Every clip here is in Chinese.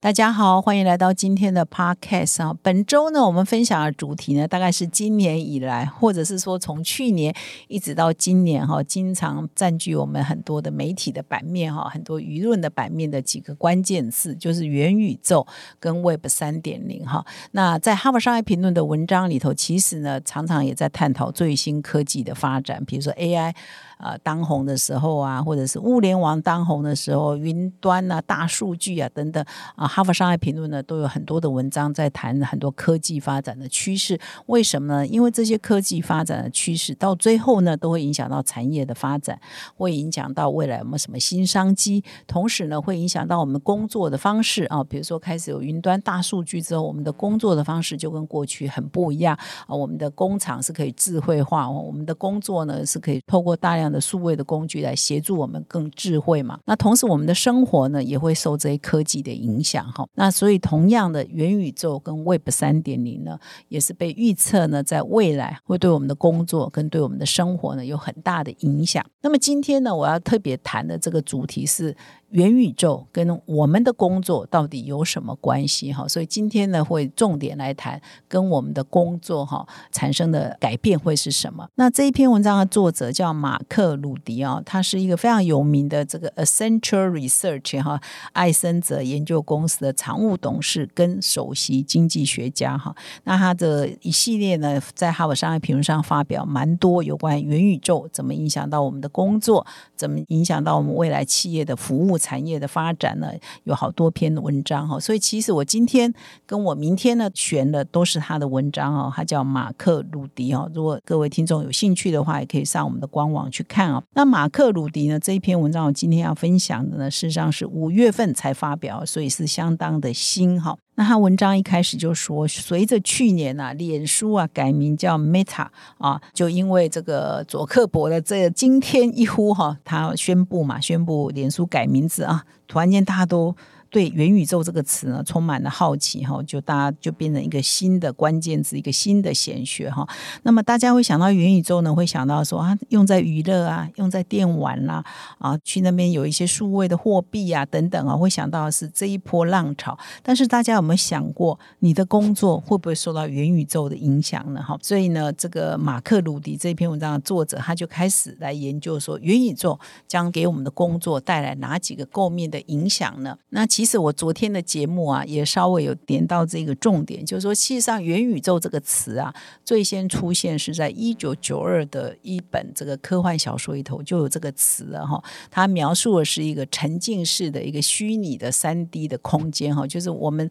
大家好，欢迎来到今天的 Podcast 啊。本周呢，我们分享的主题呢，大概是今年以来，或者是说从去年一直到今年哈，经常占据我们很多的媒体的版面哈，很多舆论的版面的几个关键字，就是元宇宙跟 Web 三点零哈。那在哈佛商业评论的文章里头，其实呢，常常也在探讨最新科技的发展，比如说 AI。呃，当红的时候啊，或者是物联网当红的时候，云端啊、大数据啊等等啊，哈佛商业评论呢都有很多的文章在谈很多科技发展的趋势。为什么呢？因为这些科技发展的趋势到最后呢，都会影响到产业的发展，会影响到未来我们什么新商机，同时呢，会影响到我们工作的方式啊。比如说，开始有云端、大数据之后，我们的工作的方式就跟过去很不一样啊。我们的工厂是可以智慧化，我们的工作呢是可以透过大量的数位的工具来协助我们更智慧嘛？那同时我们的生活呢也会受这些科技的影响哈。那所以同样的元宇宙跟 Web 三点零呢，也是被预测呢在未来会对我们的工作跟对我们的生活呢有很大的影响。那么今天呢，我要特别谈的这个主题是。元宇宙跟我们的工作到底有什么关系？哈，所以今天呢会重点来谈跟我们的工作哈产生的改变会是什么？那这一篇文章的作者叫马克鲁迪啊，他是一个非常有名的这个 Accenture Research 哈艾森哲研究公司的常务董事跟首席经济学家哈。那他的一系列呢，在哈佛商业评论上发表蛮多有关元宇宙怎么影响到我们的工作，怎么影响到我们未来企业的服务。产业的发展呢，有好多篇文章哈，所以其实我今天跟我明天呢选的都是他的文章哦，他叫马克鲁迪哦。如果各位听众有兴趣的话，也可以上我们的官网去看哦。那马克鲁迪呢这一篇文章，我今天要分享的呢，事实上是五月份才发表，所以是相当的新哈。那他文章一开始就说，随着去年啊，脸书啊改名叫 Meta 啊，就因为这个佐克伯的这今天一呼哈，他宣布嘛，宣布脸书改名字啊，突然间大家都。对元宇宙这个词呢，充满了好奇哈，就大家就变成一个新的关键字，一个新的显学哈。那么大家会想到元宇宙呢，会想到说啊，用在娱乐啊，用在电玩啦啊，去那边有一些数位的货币啊等等啊，会想到是这一波浪潮。但是大家有没有想过，你的工作会不会受到元宇宙的影响呢？哈，所以呢，这个马克鲁迪这篇文章的作者他就开始来研究说，元宇宙将给我们的工作带来哪几个构面的影响呢？那其实我昨天的节目啊，也稍微有点到这个重点，就是说，其实上，元宇宙这个词啊，最先出现是在一九九二的一本这个科幻小说里头就有这个词了哈。它描述的是一个沉浸式的一个虚拟的三 D 的空间哈，就是我们。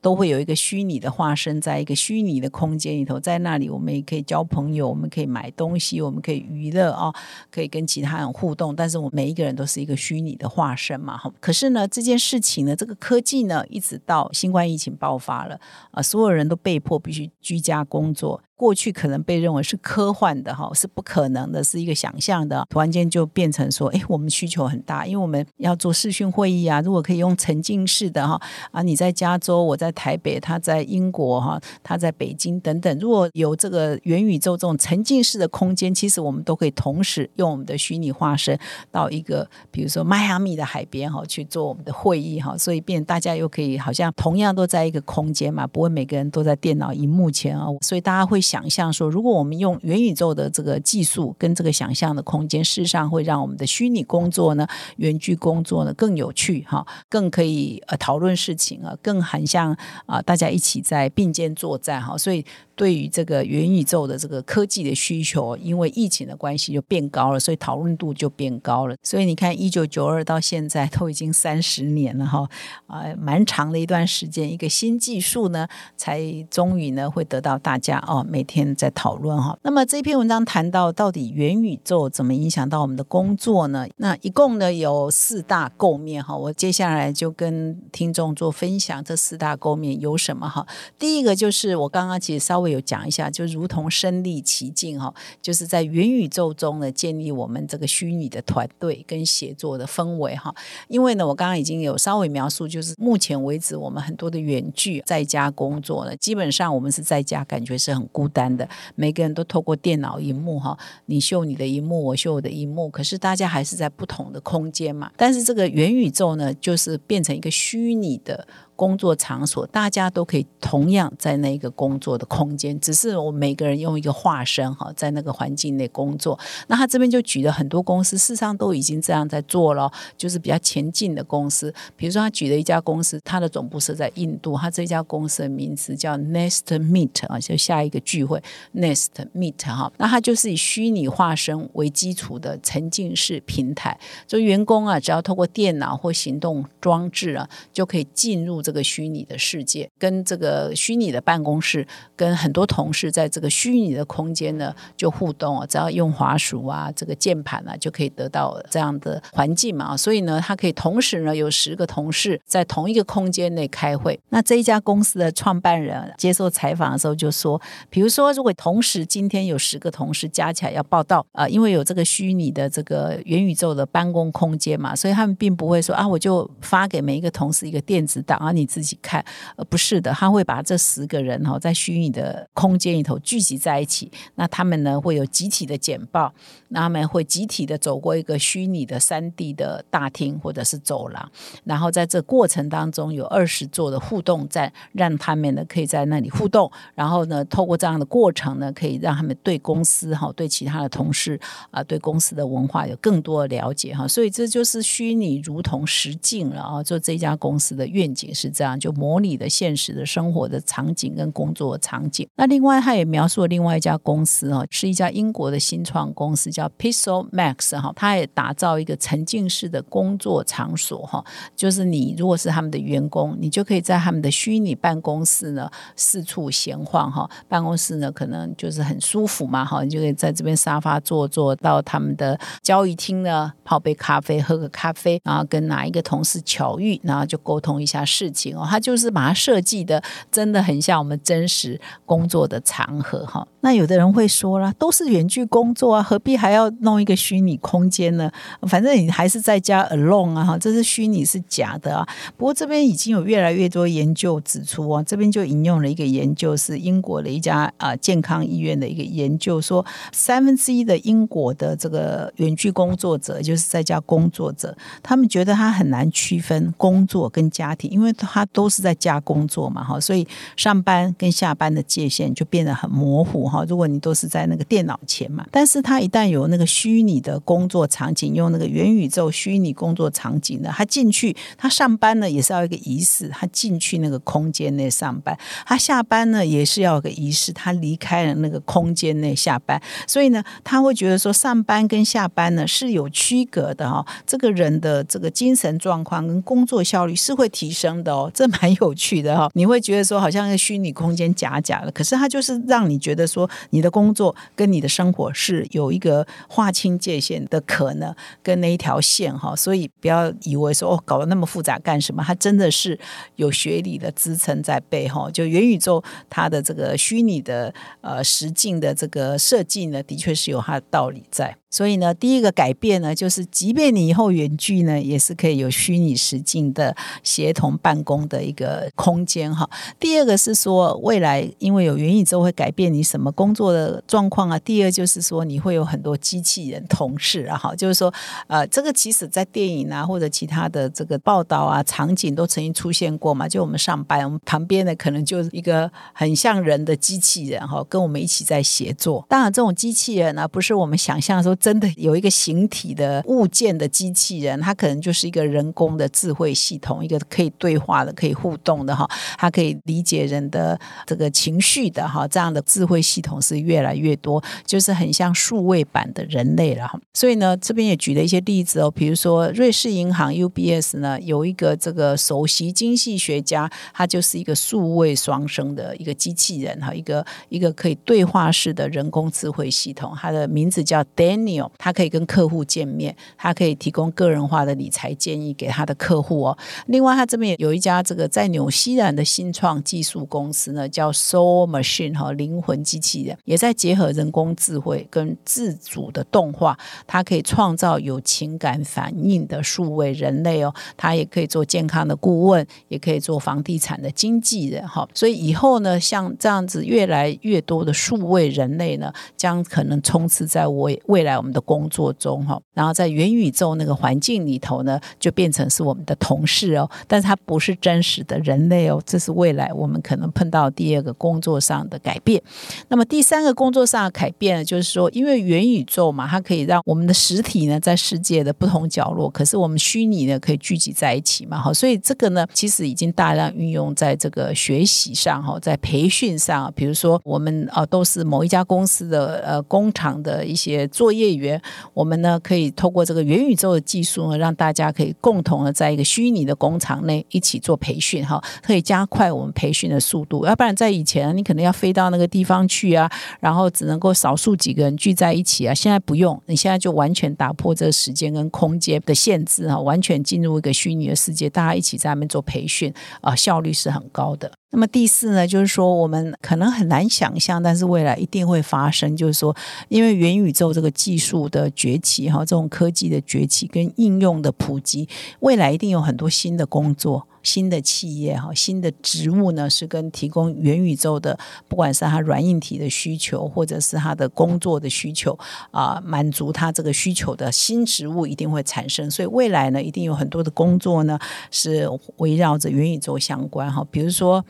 都会有一个虚拟的化身，在一个虚拟的空间里头，在那里我们也可以交朋友，我们可以买东西，我们可以娱乐哦，可以跟其他人互动。但是我们每一个人都是一个虚拟的化身嘛，哈。可是呢，这件事情呢，这个科技呢，一直到新冠疫情爆发了啊，所有人都被迫必须居家工作。过去可能被认为是科幻的哈，是不可能的，是一个想象的。突然间就变成说，哎，我们需求很大，因为我们要做视讯会议啊。如果可以用沉浸式的哈啊，你在加州，我在台北，他在英国哈，他在北京等等。如果有这个元宇宙这种沉浸式的空间，其实我们都可以同时用我们的虚拟化身到一个，比如说迈阿密的海边哈去做我们的会议哈，所以变大家又可以好像同样都在一个空间嘛，不会每个人都在电脑荧幕前啊，所以大家会。想象说，如果我们用元宇宙的这个技术跟这个想象的空间，事实上会让我们的虚拟工作呢、远距工作呢更有趣哈，更可以呃讨论事情啊，更很像啊大家一起在并肩作战哈，所以。对于这个元宇宙的这个科技的需求，因为疫情的关系就变高了，所以讨论度就变高了。所以你看，一九九二到现在都已经三十年了哈，啊，蛮长的一段时间，一个新技术呢，才终于呢会得到大家哦，每天在讨论哈。那么这篇文章谈到到底元宇宙怎么影响到我们的工作呢？那一共呢有四大构面哈。我接下来就跟听众做分享，这四大构面有什么哈？第一个就是我刚刚其实稍微有讲一下，就如同身临其境哈，就是在元宇宙中呢建立我们这个虚拟的团队跟协作的氛围哈。因为呢，我刚刚已经有稍微描述，就是目前为止我们很多的远距在家工作呢，基本上我们是在家，感觉是很孤单的。每个人都透过电脑荧幕哈，你秀你的荧幕，我秀我的荧幕，可是大家还是在不同的空间嘛。但是这个元宇宙呢，就是变成一个虚拟的。工作场所，大家都可以同样在那个工作的空间，只是我每个人用一个化身哈，在那个环境内工作。那他这边就举了很多公司，事实上都已经这样在做了，就是比较前进的公司。比如说，他举了一家公司，它的总部设在印度，他这家公司的名字叫 Nest Meet 啊，就下一个聚会 Nest Meet 哈。那它就是以虚拟化身为基础的沉浸式平台，就员工啊，只要透过电脑或行动装置啊，就可以进入。这个虚拟的世界，跟这个虚拟的办公室，跟很多同事在这个虚拟的空间呢，就互动啊，只要用滑鼠啊，这个键盘啊，就可以得到这样的环境嘛。所以呢，他可以同时呢，有十个同事在同一个空间内开会。那这一家公司的创办人接受采访的时候就说，比如说，如果同时今天有十个同事加起来要报道啊，因为有这个虚拟的这个元宇宙的办公空间嘛，所以他们并不会说啊，我就发给每一个同事一个电子档啊。你自己看，呃，不是的，他会把这十个人哈在虚拟的空间里头聚集在一起，那他们呢会有集体的简报，那他们会集体的走过一个虚拟的三 D 的大厅或者是走廊，然后在这过程当中有二十座的互动站，让他们呢可以在那里互动，然后呢透过这样的过程呢，可以让他们对公司哈对其他的同事啊对公司的文化有更多的了解哈，所以这就是虚拟如同实境了啊，就这家公司的愿景是。这样就模拟的现实的生活的场景跟工作场景。那另外，他也描述了另外一家公司哈，是一家英国的新创公司，叫 Pixel Max 哈。他也打造一个沉浸式的工作场所哈，就是你如果是他们的员工，你就可以在他们的虚拟办公室呢四处闲晃哈。办公室呢可能就是很舒服嘛哈，你就可以在这边沙发坐坐到他们的交易厅呢泡杯咖啡，喝个咖啡，然后跟哪一个同事巧遇，然后就沟通一下事情。哦，他就是把它设计的真的很像我们真实工作的场合哈。那有的人会说了，都是远距工作啊，何必还要弄一个虚拟空间呢？反正你还是在家 alone 啊，哈，这是虚拟是假的啊。不过这边已经有越来越多研究指出啊，这边就引用了一个研究，是英国的一家啊健康医院的一个研究，说三分之一的英国的这个远距工作者，就是在家工作者，他们觉得他很难区分工作跟家庭，因为他他都是在家工作嘛，哈，所以上班跟下班的界限就变得很模糊。哈，如果你都是在那个电脑前嘛，但是他一旦有那个虚拟的工作场景，用那个元宇宙虚拟工作场景呢，他进去，他上班呢也是要一个仪式，他进去那个空间内上班，他下班呢也是要有个仪式，他离开了那个空间内下班，所以呢，他会觉得说上班跟下班呢是有区隔的哈，这个人的这个精神状况跟工作效率是会提升的。哦，这蛮有趣的哈，你会觉得说好像一个虚拟空间假假的，可是它就是让你觉得说。你的工作跟你的生活是有一个划清界限的可能，跟那一条线哈，所以不要以为说哦搞得那么复杂干什么？它真的是有学理的支撑在背后。就元宇宙它的这个虚拟的呃实境的这个设计呢，的确是有它的道理在。所以呢，第一个改变呢，就是即便你以后远距呢，也是可以有虚拟实境的协同办公的一个空间哈。第二个是说，未来因为有元宇宙会改变你什么工作的状况啊。第二就是说，你会有很多机器人同事啊，哈，就是说，呃，这个其实在电影啊或者其他的这个报道啊场景都曾经出现过嘛。就我们上班，我们旁边的可能就是一个很像人的机器人哈，跟我们一起在协作。当然，这种机器人呢，不是我们想象说。真的有一个形体的物件的机器人，它可能就是一个人工的智慧系统，一个可以对话的、可以互动的哈，它可以理解人的这个情绪的哈，这样的智慧系统是越来越多，就是很像数位版的人类了哈。所以呢，这边也举了一些例子哦，比如说瑞士银行 UBS 呢有一个这个首席经济学家，他就是一个数位双生的一个机器人哈，一个一个可以对话式的人工智慧系统，他的名字叫 Daniel，他可以跟客户见面，他可以提供个人化的理财建议给他的客户哦。另外，他这边也有一家这个在纽西兰的新创技术公司呢，叫 Soul Machine 哈，灵魂机器人，也在结合人工智慧跟自主的动画，它可以创造有情感反应的数位人类哦。它也可以做健康的顾问，也可以做房地产的经纪人哈。所以以后呢，像这样子越来越多的数位人类呢，将可能充斥在我未来我们的工作中哈。然后在元宇宙那个环境里头呢，就变成是我们的同事哦。但是它不是是真实的人类哦，这是未来我们可能碰到第二个工作上的改变。那么第三个工作上的改变呢，就是说，因为元宇宙嘛，它可以让我们的实体呢在世界的不同角落，可是我们虚拟呢可以聚集在一起嘛，哈，所以这个呢，其实已经大量运用在这个学习上，哈，在培训上，比如说我们啊都是某一家公司的呃工厂的一些作业员，我们呢可以透过这个元宇宙的技术呢，让大家可以共同的在一个虚拟的工厂内一起做培训，哈，可以加快我们培训的速度，要不然在以前你可能要飞到那个地方去啊，然后只能够少数几个人聚在一起啊，现在不用，你现在就完全打破这个时间跟空间的限制哈，完全进入一个虚拟的世界，大家一起在那边做培训啊，效率是很高的。那么第四呢，就是说我们可能很难想象，但是未来一定会发生，就是说，因为元宇宙这个技术的崛起哈，这种科技的崛起跟应用的普及，未来一定有很多新的工作。新的企业哈，新的职务呢，是跟提供元宇宙的，不管是它软硬体的需求，或者是它的工作的需求啊，满足它这个需求的新职务一定会产生。所以未来呢，一定有很多的工作呢是围绕着元宇宙相关哈。比如说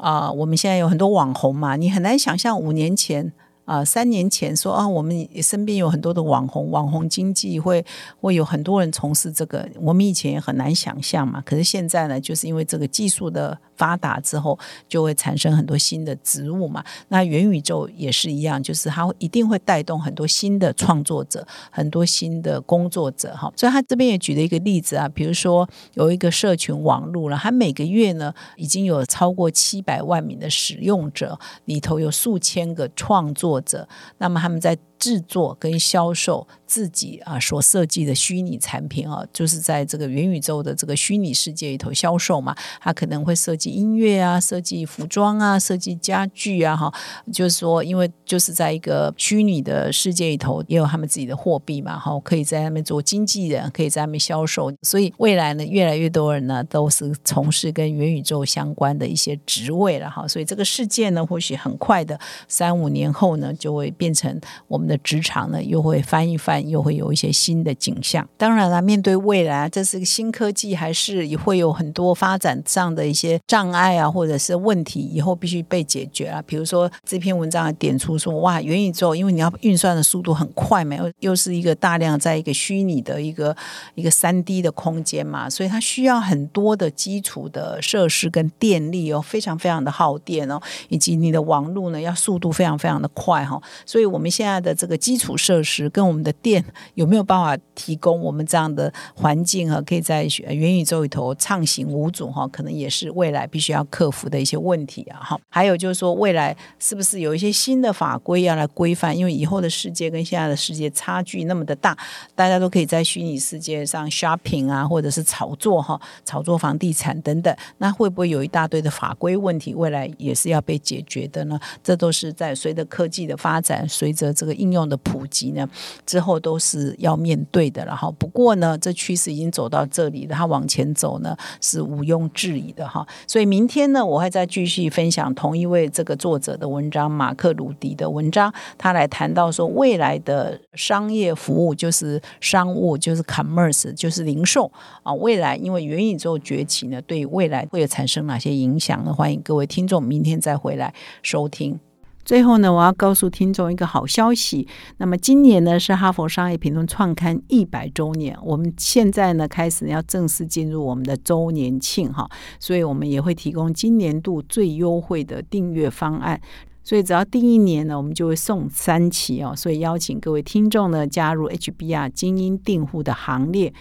啊，我们现在有很多网红嘛，你很难想象五年前。啊，三年前说啊，我们身边有很多的网红，网红经济会会有很多人从事这个，我们以前也很难想象嘛。可是现在呢，就是因为这个技术的发达之后，就会产生很多新的职务嘛。那元宇宙也是一样，就是它一定会带动很多新的创作者，很多新的工作者哈。所以他这边也举了一个例子啊，比如说有一个社群网络了，它每个月呢已经有超过七百万名的使用者，里头有数千个创作。者，那么他们在。制作跟销售自己啊所设计的虚拟产品啊，就是在这个元宇宙的这个虚拟世界里头销售嘛。他可能会设计音乐啊，设计服装啊，设计家具啊，哈，就是说，因为就是在一个虚拟的世界里头，也有他们自己的货币嘛，哈，可以在那边做经纪人，可以在那边销售。所以未来呢，越来越多人呢都是从事跟元宇宙相关的一些职位了，哈。所以这个世界呢，或许很快的三五年后呢，就会变成我们。的职场呢，又会翻一翻，又会有一些新的景象。当然了，面对未来，这是个新科技，还是也会有很多发展上的一些障碍啊，或者是问题，以后必须被解决啊。比如说这篇文章点出说，哇，元宇宙，因为你要运算的速度很快嘛，又又是一个大量在一个虚拟的一个一个三 D 的空间嘛，所以它需要很多的基础的设施跟电力哦，非常非常的耗电哦，以及你的网络呢要速度非常非常的快哈。所以我们现在的这个基础设施跟我们的电有没有办法提供我们这样的环境哈？可以在元宇宙里头畅行无阻哈？可能也是未来必须要克服的一些问题啊哈。还有就是说，未来是不是有一些新的法规要来规范？因为以后的世界跟现在的世界差距那么的大，大家都可以在虚拟世界上 shopping 啊，或者是炒作哈，炒作房地产等等。那会不会有一大堆的法规问题？未来也是要被解决的呢？这都是在随着科技的发展，随着这个应。应用的普及呢，之后都是要面对的了哈。不过呢，这趋势已经走到这里了，它往前走呢是毋庸置疑的哈。所以明天呢，我会再继续分享同一位这个作者的文章，马克·鲁迪的文章，他来谈到说未来的商业服务就是商务，就是 commerce，就是零售啊。未来因为元宇宙崛起呢，对未来会有产生哪些影响呢？欢迎各位听众明天再回来收听。最后呢，我要告诉听众一个好消息。那么今年呢是哈佛商业评论创刊一百周年，我们现在呢开始要正式进入我们的周年庆哈，所以我们也会提供今年度最优惠的订阅方案。所以只要订一年呢，我们就会送三期哦。所以邀请各位听众呢加入 HBR 精英订户的行列。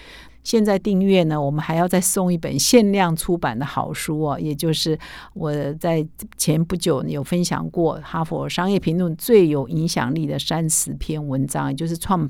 现在订阅呢，我们还要再送一本限量出版的好书哦，也就是我在前不久有分享过《哈佛商业评论》最有影响力的三十篇文章，也就是创。